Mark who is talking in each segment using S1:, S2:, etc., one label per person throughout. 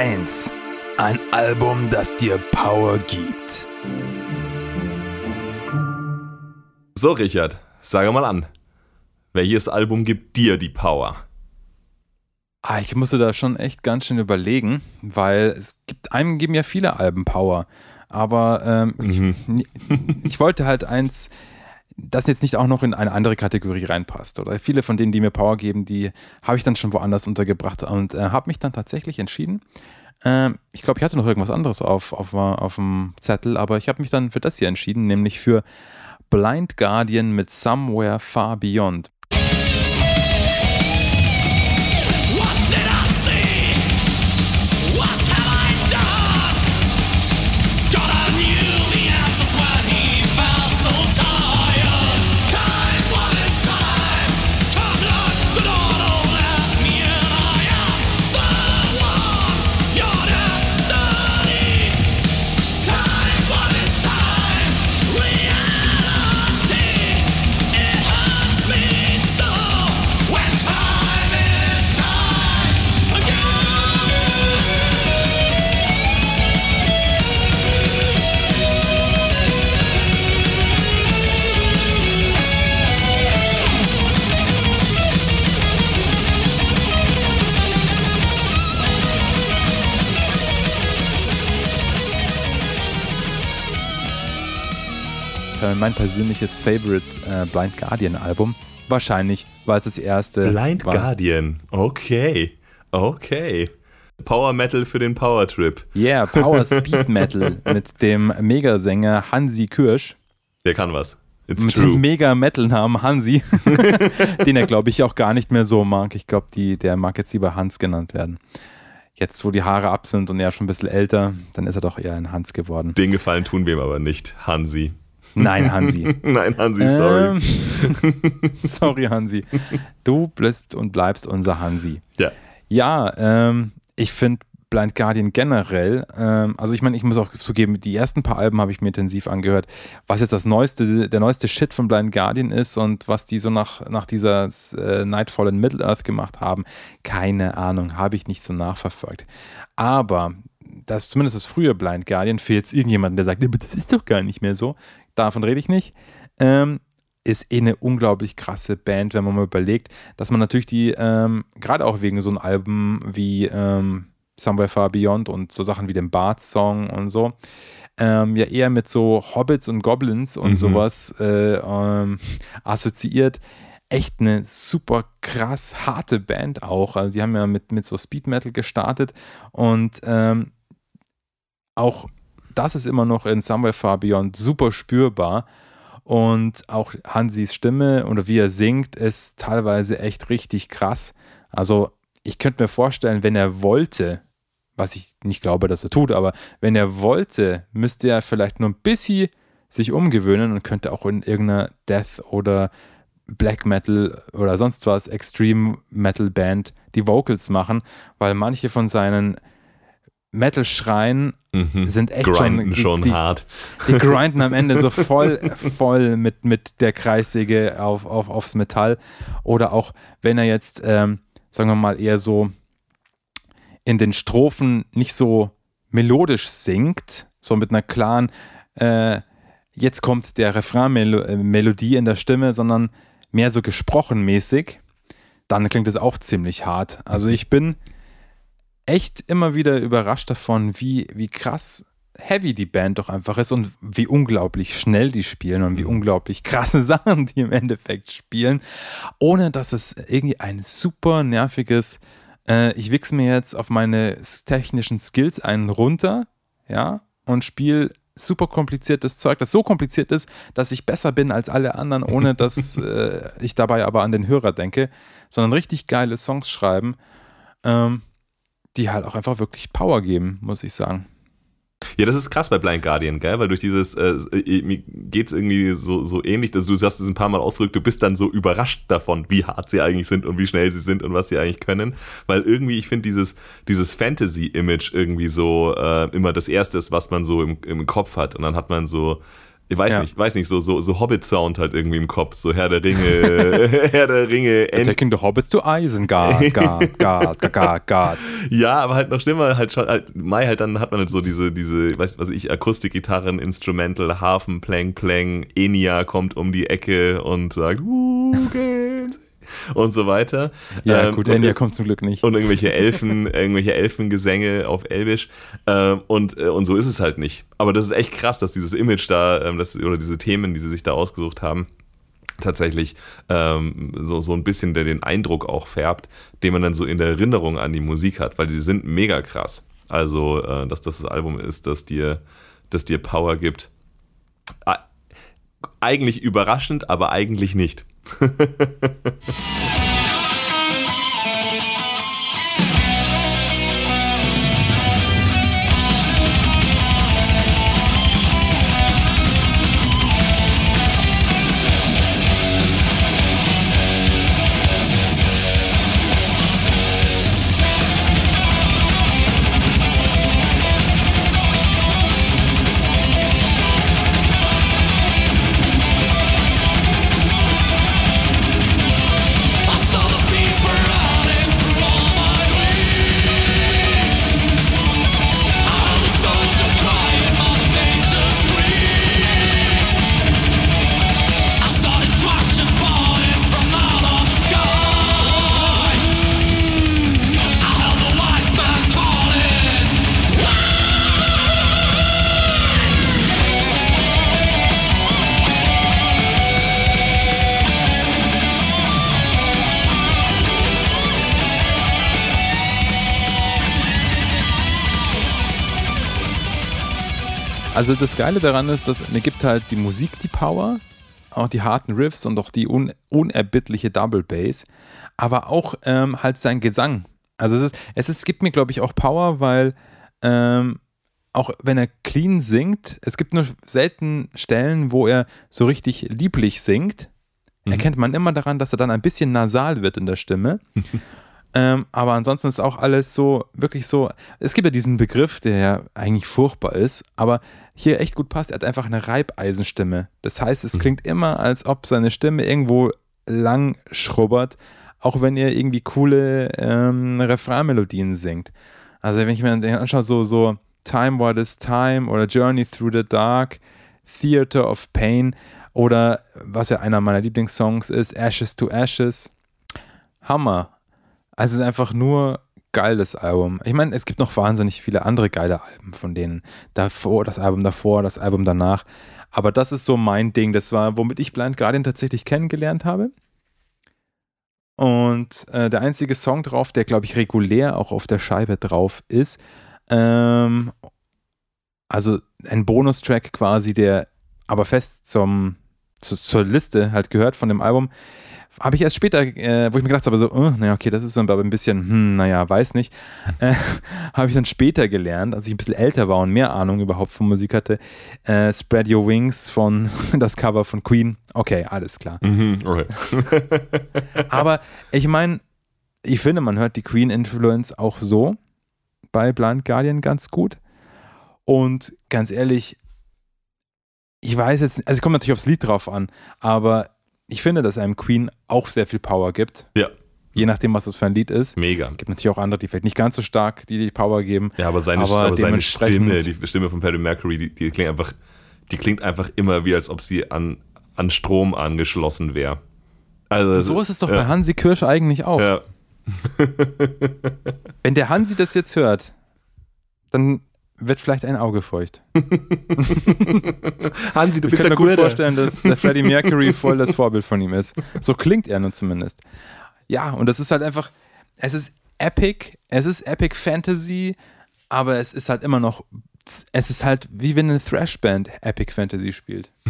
S1: Türchen Nummer 1. Ein Album, das dir Power gibt.
S2: So, Richard, sage mal an. Welches Album gibt dir die Power?
S3: Ah, ich musste da schon echt ganz schön überlegen, weil es gibt, einem geben ja viele Alben Power. Aber ähm,
S2: Mhm.
S3: ich, ich wollte halt eins, das jetzt nicht auch noch in eine andere Kategorie reinpasst. Oder viele von denen, die mir Power geben, die habe ich dann schon woanders untergebracht und äh, habe mich dann tatsächlich entschieden. Ähm, ich glaube, ich hatte noch irgendwas anderes auf, auf, auf dem Zettel, aber ich habe mich dann für das hier entschieden, nämlich für Blind Guardian mit Somewhere Far Beyond. Mein persönliches Favorite äh, Blind Guardian Album. Wahrscheinlich, weil es das erste
S2: Blind
S3: war.
S2: Guardian. Okay. Okay. Power Metal für den Power Trip.
S3: Yeah, Power Speed Metal mit dem Megasänger Hansi Kürsch.
S2: Der kann was. It's
S3: mit
S2: true.
S3: dem Mega-Metal-Namen Hansi, den er, glaube ich, auch gar nicht mehr so mag. Ich glaube, der mag jetzt lieber Hans genannt werden. Jetzt, wo die Haare ab sind und er schon ein bisschen älter, dann ist er doch eher ein Hans geworden.
S2: Den Gefallen tun wir ihm aber nicht. Hansi.
S3: Nein, Hansi.
S2: Nein, Hansi, sorry.
S3: Ähm, sorry, Hansi. Du bist und bleibst unser Hansi.
S2: Ja.
S3: Ja, ähm, ich finde Blind Guardian generell, ähm, also ich meine, ich muss auch zugeben, die ersten paar Alben habe ich mir intensiv angehört, was jetzt das neueste, der neueste Shit von Blind Guardian ist und was die so nach, nach dieser äh, Nightfall in Middle-earth gemacht haben, keine Ahnung, habe ich nicht so nachverfolgt. Aber das zumindest das frühe Blind Guardian, für jetzt irgendjemanden, der sagt, "Aber das ist doch gar nicht mehr so, davon rede ich nicht, ähm, ist eh eine unglaublich krasse Band, wenn man mal überlegt, dass man natürlich die, ähm, gerade auch wegen so einem Album wie ähm, Somewhere Far Beyond und so Sachen wie dem Bart-Song und so, ähm, ja eher mit so Hobbits und Goblins und
S2: Mhm.
S3: sowas äh, ähm, assoziiert. Echt eine super krass harte Band auch. Also die haben ja mit, mit so Speed Metal gestartet und ähm, auch das ist immer noch in Somewhere Far Beyond super spürbar. Und auch Hansis Stimme oder wie er singt, ist teilweise echt richtig krass. Also ich könnte mir vorstellen, wenn er wollte, was ich nicht glaube, dass er tut, aber wenn er wollte, müsste er vielleicht nur ein bisschen sich umgewöhnen und könnte auch in irgendeiner Death oder Black Metal oder sonst was Extreme Metal Band die Vocals machen, weil manche von seinen Metal-Schreien
S2: Mhm.
S3: sind echt
S2: Grinden
S3: schon,
S2: schon
S3: die,
S2: hart.
S3: die grinden am Ende so voll, voll mit, mit der Kreissäge auf, auf, aufs Metall. Oder auch, wenn er jetzt, ähm, sagen wir mal, eher so in den Strophen nicht so melodisch singt, so mit einer klaren, äh, jetzt kommt der Refrain-Melodie in der Stimme, sondern mehr so gesprochenmäßig, dann klingt es auch ziemlich hart. Also ich bin echt immer wieder überrascht davon, wie, wie krass heavy die Band doch einfach ist und wie unglaublich schnell die spielen und wie unglaublich krasse Sachen die im Endeffekt spielen, ohne dass es irgendwie ein super nerviges, äh, ich wichse mir jetzt auf meine technischen Skills einen runter, ja, und spiele super kompliziertes Zeug, das so kompliziert ist, dass ich besser bin als alle anderen, ohne dass äh, ich dabei aber an den Hörer denke, sondern richtig geile Songs schreiben, ähm, die halt auch einfach wirklich Power geben, muss ich sagen.
S2: Ja, das ist krass bei Blind Guardian, gell? Weil durch dieses, äh, mir geht's irgendwie so, so ähnlich, dass du hast es ein paar Mal ausgedrückt, du bist dann so überrascht davon, wie hart sie eigentlich sind und wie schnell sie sind und was sie eigentlich können. Weil irgendwie, ich finde, dieses, dieses Fantasy-Image irgendwie so äh, immer das Erste ist, was man so im, im Kopf hat. Und dann hat man so Ich weiß
S3: Ja.
S2: nicht, weiß nicht, so, so, so Hobbit-Sound halt irgendwie im Kopf, so Herr der Ringe, Herr der Ringe, Ent
S3: Taking the Hobbits to Isengard, Guard, Guard, Guard, Guard.
S2: Ja, aber halt noch schlimmer, halt schon, halt, Mai halt dann hat man halt so diese, diese, weiß was ich, Akustikgitarren, Instrumental, Hafen, Plang, Plang, Enya kommt um die Ecke und sagt, "Who can say?" Und so weiter.
S3: Ja,
S2: Ähm,
S3: gut, Enya kommt zum Glück nicht.
S2: und irgendwelche Elfen, irgendwelche Elfengesänge auf Elbisch. Ähm, und, äh, und so ist es halt nicht. Aber das ist echt krass, dass dieses Image da, ähm, das, oder diese Themen, die sie sich da ausgesucht haben, tatsächlich ähm, so, so ein bisschen der den Eindruck auch färbt, den man dann so in der Erinnerung an die Musik hat, weil sie sind mega krass. Also, äh, dass das das Album ist, das dir, das dir Power gibt. Eigentlich überraschend, aber eigentlich nicht.
S3: Also das Geile daran ist, dass mir gibt halt die Musik die Power, auch die harten Riffs und auch die un unerbittliche Double Bass, aber auch ähm, halt sein Gesang. Also es ist, es ist, gibt mir glaube ich auch Power, weil ähm, auch wenn er clean singt, es gibt nur selten Stellen, wo er so richtig lieblich singt. Erkennt man immer daran, dass er dann ein bisschen nasal wird in der Stimme. Ähm, aber ansonsten ist auch alles so, wirklich so. Es gibt ja diesen Begriff, der ja eigentlich furchtbar ist, aber hier echt gut passt. Er hat einfach eine Reibeisenstimme. Das heißt, es klingt immer, als ob seine Stimme irgendwo lang schrubbert, auch wenn er irgendwie coole ähm, Refrainmelodien singt. Also, wenn ich mir den anschaue, so, so Time What is Time oder Journey Through the Dark, Theater of Pain oder was ja einer meiner Lieblingssongs ist, Ashes to Ashes. Hammer. Also es ist einfach nur geiles Album. Ich meine, es gibt noch wahnsinnig viele andere geile Alben von denen. Davor, das Album davor, das Album danach. Aber das ist so mein Ding. Das war, womit ich Blind Guardian tatsächlich kennengelernt habe. Und äh, der einzige Song drauf, der, glaube ich, regulär auch auf der Scheibe drauf ist, ähm, also ein Bonustrack quasi, der aber fest zum, zu, zur Liste halt gehört von dem Album, habe ich erst später, äh, wo ich mir gedacht habe, so, uh, naja, okay, das ist aber ein bisschen, hm, naja, weiß nicht, äh, habe ich dann später gelernt, als ich ein bisschen älter war und mehr Ahnung überhaupt von Musik hatte, äh, Spread Your Wings von das Cover von Queen. Okay, alles klar.
S2: Mhm, okay.
S3: Aber ich meine, ich finde, man hört die Queen-Influence auch so bei Blind Guardian ganz gut. Und ganz ehrlich, ich weiß jetzt, also es kommt natürlich aufs Lied drauf an, aber ich finde, dass einem Queen auch sehr viel Power gibt.
S2: Ja,
S3: Je nachdem, was das für ein Lied ist.
S2: mega.
S3: Gibt natürlich auch andere, die vielleicht nicht ganz so stark, die die Power geben.
S2: Ja, aber seine,
S3: Aber
S2: aber seine Stimme, die Stimme von Freddie Mercury, die, die klingt einfach, die klingt einfach immer wie, als ob sie an, an Strom angeschlossen wäre. Also,
S3: So ist es doch
S2: ja,
S3: bei Hansi Kirsch eigentlich auch.
S2: Ja,
S3: Wenn der Hansi das jetzt hört, dann wird vielleicht ein Auge feucht.
S2: Hansi, du
S3: Ich
S2: bist
S3: kann
S2: der
S3: mir gut vorstellen, dass der Freddie Mercury voll das Vorbild von ihm ist. So klingt er nun zumindest. Ja, und das ist halt einfach, es ist epic, es ist Epic Fantasy, aber es ist halt immer noch, es ist halt wie wenn eine Thrash-Band Epic Fantasy spielt.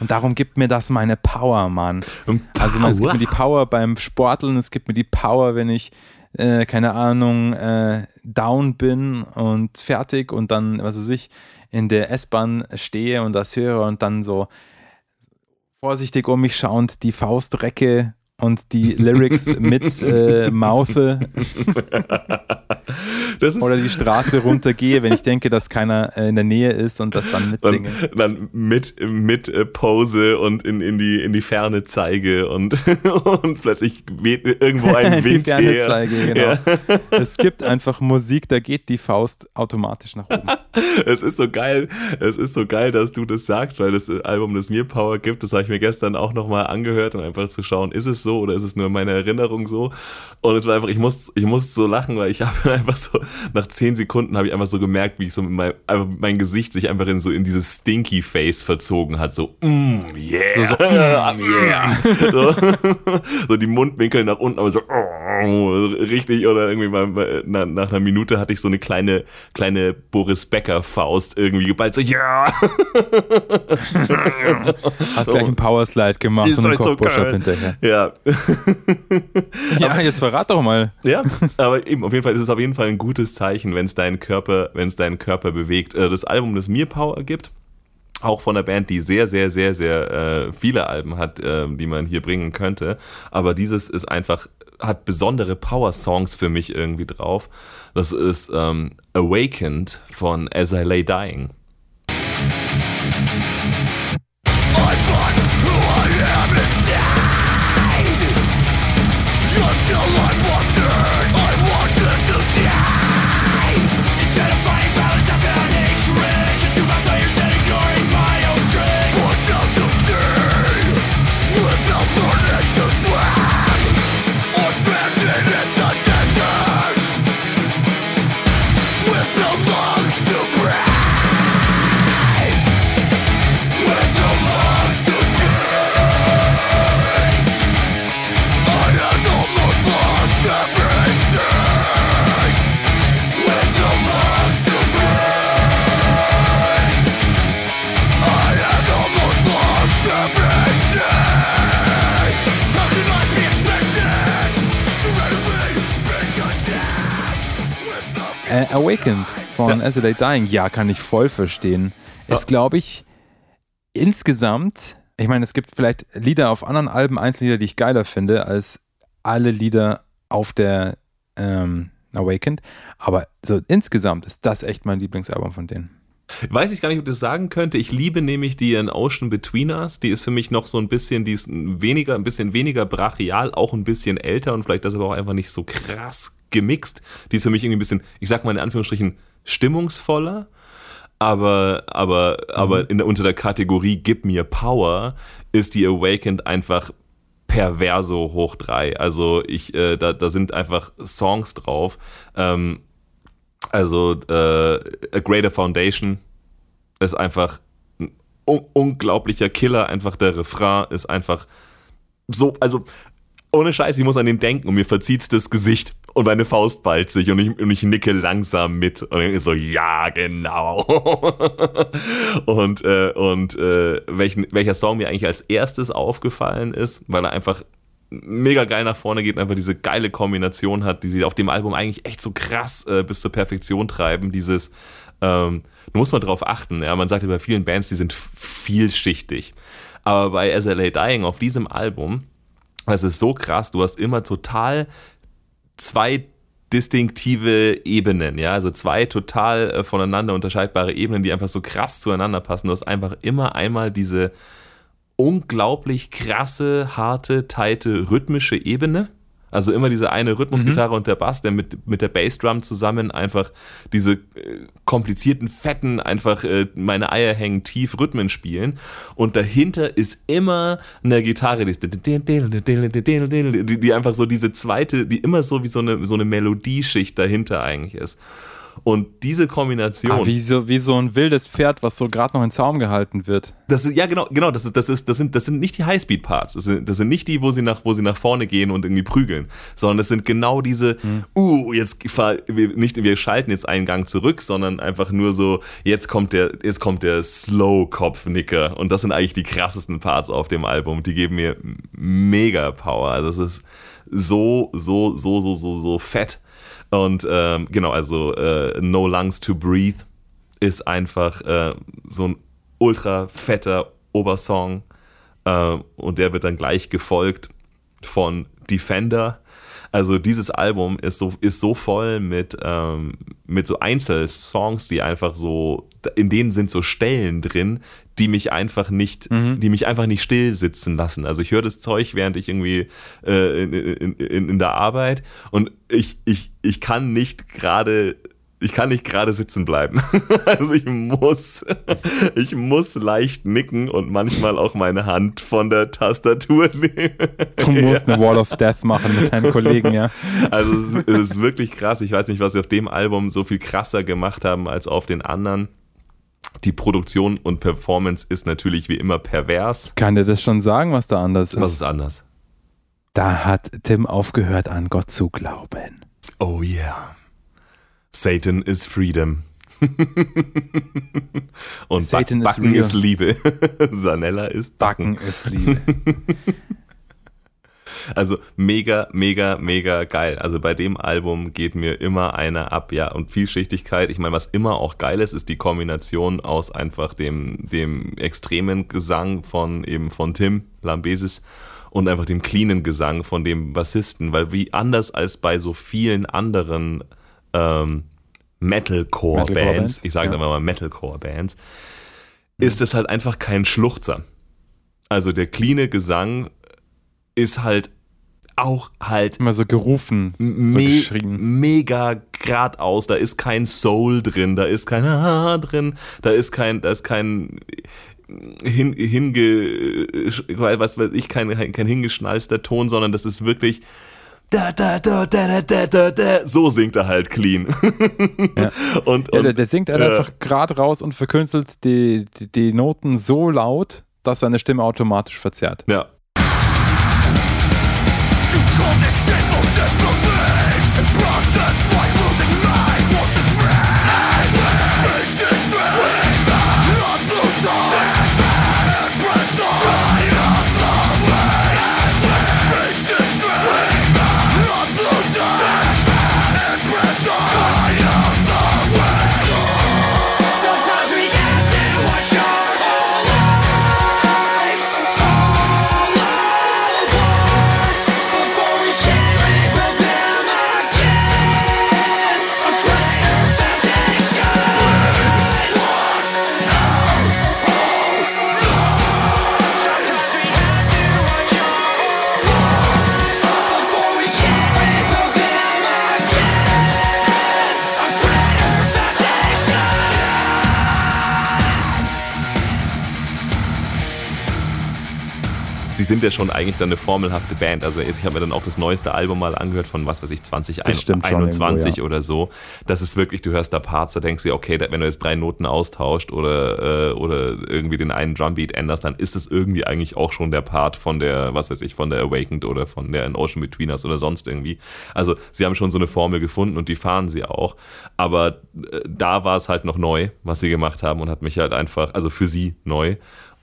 S3: Und darum gibt mir das meine Power, Mann.
S2: Und
S3: Also man, es gibt
S2: Power.
S3: mir die Power beim Sporteln, es gibt mir die Power, wenn ich, äh, keine Ahnung, äh, down bin und fertig und dann, was weiß ich, in der S-Bahn stehe und das höre und dann so vorsichtig um mich schauend die Faust recke und die Lyrics mit äh,
S2: ist
S3: oder die Straße runtergehe, wenn ich denke, dass keiner äh, in der Nähe ist und das dann
S2: dann,
S3: mitsinge.
S2: dann mit, mit äh, Pose und in, in, die, in die Ferne zeige und, und plötzlich weht irgendwo ein
S3: Die
S2: Wind
S3: Ferne
S2: her.
S3: zeige, genau.
S2: Ja.
S3: Es gibt einfach Musik, da geht die Faust automatisch nach oben.
S2: Es ist so geil, es ist so geil, dass du das sagst, weil das Album, das mir Power gibt, das habe ich mir gestern auch nochmal angehört, um einfach zu schauen, ist es so oder ist es nur meine Erinnerung so? Und es war einfach, ich muss, ich muss so lachen, weil ich habe einfach so, nach zehn Sekunden habe ich einfach so gemerkt, wie ich so mein, mein Gesicht sich einfach in so in dieses Stinky Face verzogen hat, so, mm, yeah,
S3: So, so,
S2: yeah. So, so die Mundwinkel nach unten, aber so, oh, richtig, oder irgendwie mal, mal nach, einer Minute hatte ich so eine kleine, kleine Boris Becker Faust irgendwie geballt, so, ja.
S3: Hast gleich einen Powerslide gemacht
S2: Ist
S3: und einen
S2: halt so
S3: hinterher.
S2: Ja,
S3: Ja, jetzt verrat doch mal.
S2: ja, aber eben, auf jeden Fall ist es auf jeden Fall ein gutes Zeichen, wenn es deinen Körper, wenn es deinen Körper bewegt. Äh, Das Album, das mir Power gibt, auch von einer Band, die sehr, sehr, sehr, sehr äh, viele Alben hat, äh, die man hier bringen könnte. Aber dieses ist einfach, hat besondere Power-Songs für mich irgendwie drauf. Das ist ähm, Awakened von As I Lay Dying.
S3: Äh, Awakened von As I Lay Dying, ja, kann ich voll verstehen. Ist, glaube ich, insgesamt, ich meine, es gibt vielleicht Lieder auf anderen Alben, Einzellieder, die ich geiler finde, als alle Lieder auf der ähm, Awakened. Aber so insgesamt ist das echt mein Lieblingsalbum von denen.
S2: Weiß ich gar nicht, ob ich das sagen könnte. Ich liebe nämlich die An Ocean Between Us. Die ist für mich noch so ein bisschen, die ist weniger, ein bisschen weniger brachial, auch ein bisschen älter und vielleicht das aber auch einfach nicht so krass gemixt. Die ist für mich irgendwie ein bisschen, ich sag mal in Anführungsstrichen, stimmungsvoller. Aber, aber, aber in unter der Kategorie Gib mir Power ist die Awakened einfach perverso hoch drei. Also ich, äh, da, da sind einfach Songs drauf. Ähm, also äh, A Greater Foundation ist einfach ein un unglaublicher Killer. Einfach der Refrain ist einfach so, also ohne Scheiß, ich muss an den denken und mir verzieht das Gesicht und meine Faust ballt sich und ich, und ich nicke langsam mit und ich so, ja, genau. und äh, und äh, welchen, welcher Song mir eigentlich als erstes aufgefallen ist, weil er einfach mega geil nach vorne geht und einfach diese geile Kombination hat, die sie auf dem Album eigentlich echt so krass äh, bis zur Perfektion treiben. Dieses, ähm, muss man drauf achten. Ja, man sagt ja bei vielen Bands, die sind vielschichtig. Aber bei SLA Dying auf diesem Album, das ist so krass, du hast immer total zwei distinktive Ebenen, ja, also zwei total äh, voneinander unterscheidbare Ebenen, die einfach so krass zueinander passen. Du hast einfach immer einmal diese unglaublich krasse, harte, teite, rhythmische Ebene. Also immer diese eine Rhythmusgitarre und der Bass, der mit, mit der Bassdrum zusammen einfach diese äh, komplizierten, fetten, einfach äh, meine Eier hängen tief Rhythmen spielen. Und dahinter ist immer eine Gitarre, die, die einfach so diese zweite, die immer so wie so eine, so eine Melodieschicht dahinter eigentlich ist. Und diese Kombination.
S3: Ah, wie, so, wie so ein wildes Pferd, was so gerade noch in Zaum gehalten wird.
S2: Das ist, ja, genau, genau, das ist, das ist, das sind, das sind nicht die Highspeed-Parts. Das sind, das sind nicht die, wo sie nach, wo sie nach vorne gehen und irgendwie prügeln, sondern das sind genau diese, uh, jetzt wir, nicht, wir schalten jetzt einen Gang zurück, sondern einfach nur so, jetzt kommt der, jetzt kommt der Slow-Kopfnicker. Und das sind eigentlich die krassesten Parts auf dem Album. Die geben mir mega Power. Also es ist so, so, so, so, so, so fett. Und ähm, genau, also äh, No Lungs to Breathe ist einfach äh, so ein ultra fetter Obersong. Äh, und der wird dann gleich gefolgt von Defender. Also dieses Album ist so, ist so voll mit, ähm, mit so Einzelsongs, die einfach so, in denen sind so Stellen drin, die mich einfach nicht, die mich einfach nicht still sitzen lassen. Also ich höre das Zeug, während ich irgendwie äh, in, in, in, in der Arbeit und ich, ich, ich kann nicht gerade ich kann nicht gerade sitzen bleiben. Also ich muss, ich muss leicht nicken und manchmal auch meine Hand von der Tastatur nehmen.
S3: Du musst eine Wall of Death machen mit deinen Kollegen, ja.
S2: Also es ist, es ist wirklich krass. Ich weiß nicht, was sie auf dem Album so viel krasser gemacht haben als auf den anderen. Die Produktion und Performance ist natürlich wie immer pervers.
S3: Kann dir das schon sagen, was da anders ist?
S2: Was ist anders?
S3: Da hat Tim aufgehört, an Gott zu glauben.
S2: Oh yeah. Satan is freedom. Und
S3: Satan is
S2: Backen
S3: real.
S2: ist Liebe. Sanella ist Backen.
S3: Backen ist Liebe.
S2: Also mega, mega, mega geil. Also bei dem Album geht mir immer einer ab, ja. Und Vielschichtigkeit, ich meine, was immer auch geil ist, ist die Kombination aus einfach dem, dem extremen Gesang von eben von Tim Lambesis und einfach dem cleanen Gesang von dem Bassisten, weil wie anders als bei so vielen anderen ähm, Metalcore-Bands,
S3: Metalcore-Bands,
S2: ich sage
S3: ja.
S2: einfach mal Metalcore-Bands, ist es halt einfach kein Schluchzer. Also der cleane Gesang ist halt auch halt
S3: Immer so gerufen, so
S2: me
S3: geschrien.
S2: mega geradeaus. Da ist kein Soul drin, da ist kein Ha drin, da ist kein, da ist kein hin, hinge, was weiß ich, kein, kein hingeschnalzter Ton, sondern das ist wirklich da, da, da, da, da, da, da, da. So singt er halt clean.
S3: Ja.
S2: und,
S3: Ja,
S2: und
S3: der, der singt halt
S2: äh,
S3: einfach gerade raus und verkünstelt die, die, die Noten so laut, dass seine Stimme automatisch verzerrt.
S2: ja.
S4: You call this
S2: sind ja schon eigentlich dann eine formelhafte Band. Also jetzt, ich habe mir dann auch das neueste Album mal angehört von, was weiß ich,
S3: Das stimmt schon
S2: 2021
S3: irgendwo, ja.
S2: oder so. Das ist wirklich, du hörst da Parts, da denkst du okay, wenn du jetzt drei Noten austauscht oder, äh, oder irgendwie den einen Drumbeat änderst, dann ist es irgendwie eigentlich auch schon der Part von der, was weiß ich, von der Awakened oder von der An Ocean Between Us oder sonst irgendwie. Also sie haben schon so eine Formel gefunden und die fahren sie auch. Aber äh, da war es halt noch neu, was sie gemacht haben und hat mich halt einfach, also für sie neu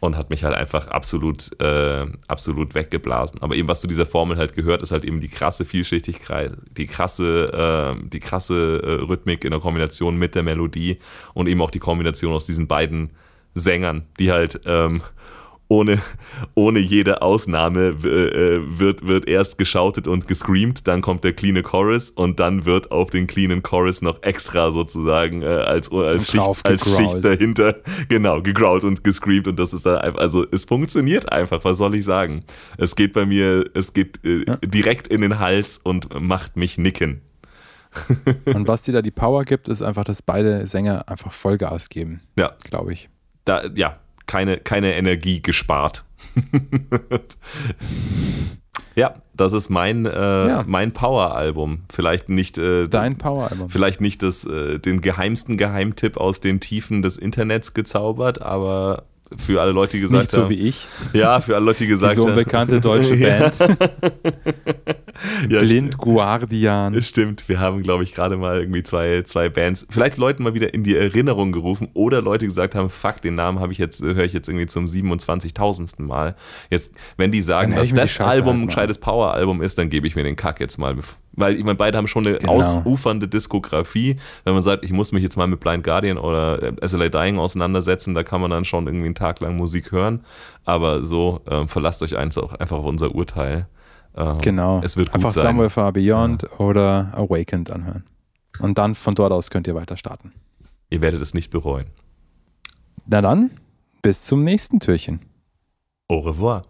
S2: und hat mich halt einfach absolut, äh, absolut weggeblasen. Aber eben, was zu dieser Formel halt gehört, ist halt eben die krasse Vielschichtigkeit, die krasse, äh, die krasse äh, Rhythmik in der Kombination mit der Melodie und eben auch die Kombination aus diesen beiden Sängern, die halt ähm, ohne, ohne jede Ausnahme äh, wird, wird erst geschautet und gescreamt, dann kommt der cleane Chorus und dann wird auf den cleanen Chorus noch extra sozusagen äh, als, als, Schicht, als. Schicht dahinter, genau, gegrault und gescreamt und das ist dann einfach, also es funktioniert einfach, was soll ich sagen? Es geht bei mir, es geht äh, direkt in den Hals und macht mich nicken.
S3: Und was dir da die Power gibt, ist einfach, dass beide Sänger einfach Vollgas geben,
S2: Ja,
S3: glaube ich.
S2: da, ja, keine, keine Energie gespart. ja, das ist mein, äh,
S3: Ja.
S2: mein Power-Album. Vielleicht nicht, äh,
S3: Dein Power-Album.
S2: vielleicht nicht das, äh, den geheimsten Geheimtipp aus den Tiefen des Internets gezaubert, aber für alle Leute, die gesagt
S3: Nicht so
S2: haben,
S3: wie ich,
S2: ja, für alle Leute, die
S3: die
S2: gesagt
S3: so
S2: haben,
S3: unbekannte deutsche
S2: Ja.
S3: Band.
S2: ja,
S3: Blind Guardian.
S2: Stimmt, wir haben, glaube ich, gerade mal irgendwie zwei, zwei Bands, vielleicht Leuten mal wieder in die Erinnerung gerufen oder Leute gesagt haben, fuck, den Namen habe ich jetzt, höre ich jetzt irgendwie zum 27.000. Mal. Jetzt, wenn die sagen, dass
S3: die
S2: das Album
S3: halt
S2: ein gescheites Power-Album ist, dann gebe ich mir den Kack jetzt mal. Weil ich meine, beide haben schon eine
S3: Genau.
S2: ausufernde Diskografie. Wenn man sagt, ich muss mich jetzt mal mit Blind Guardian oder äh, SLA Dying auseinandersetzen, da kann man dann schon irgendwie einen Tag lang Musik hören. Aber so, ähm, verlasst euch einfach, einfach auf unser Urteil. Ähm,
S3: Genau.
S2: Es wird gut
S3: Einfach
S2: sein.
S3: Somewhere Far Beyond oder Awakened anhören. Und dann von dort aus könnt ihr weiter starten.
S2: Ihr werdet es nicht bereuen.
S3: Na dann, bis zum nächsten Türchen.
S2: Au revoir.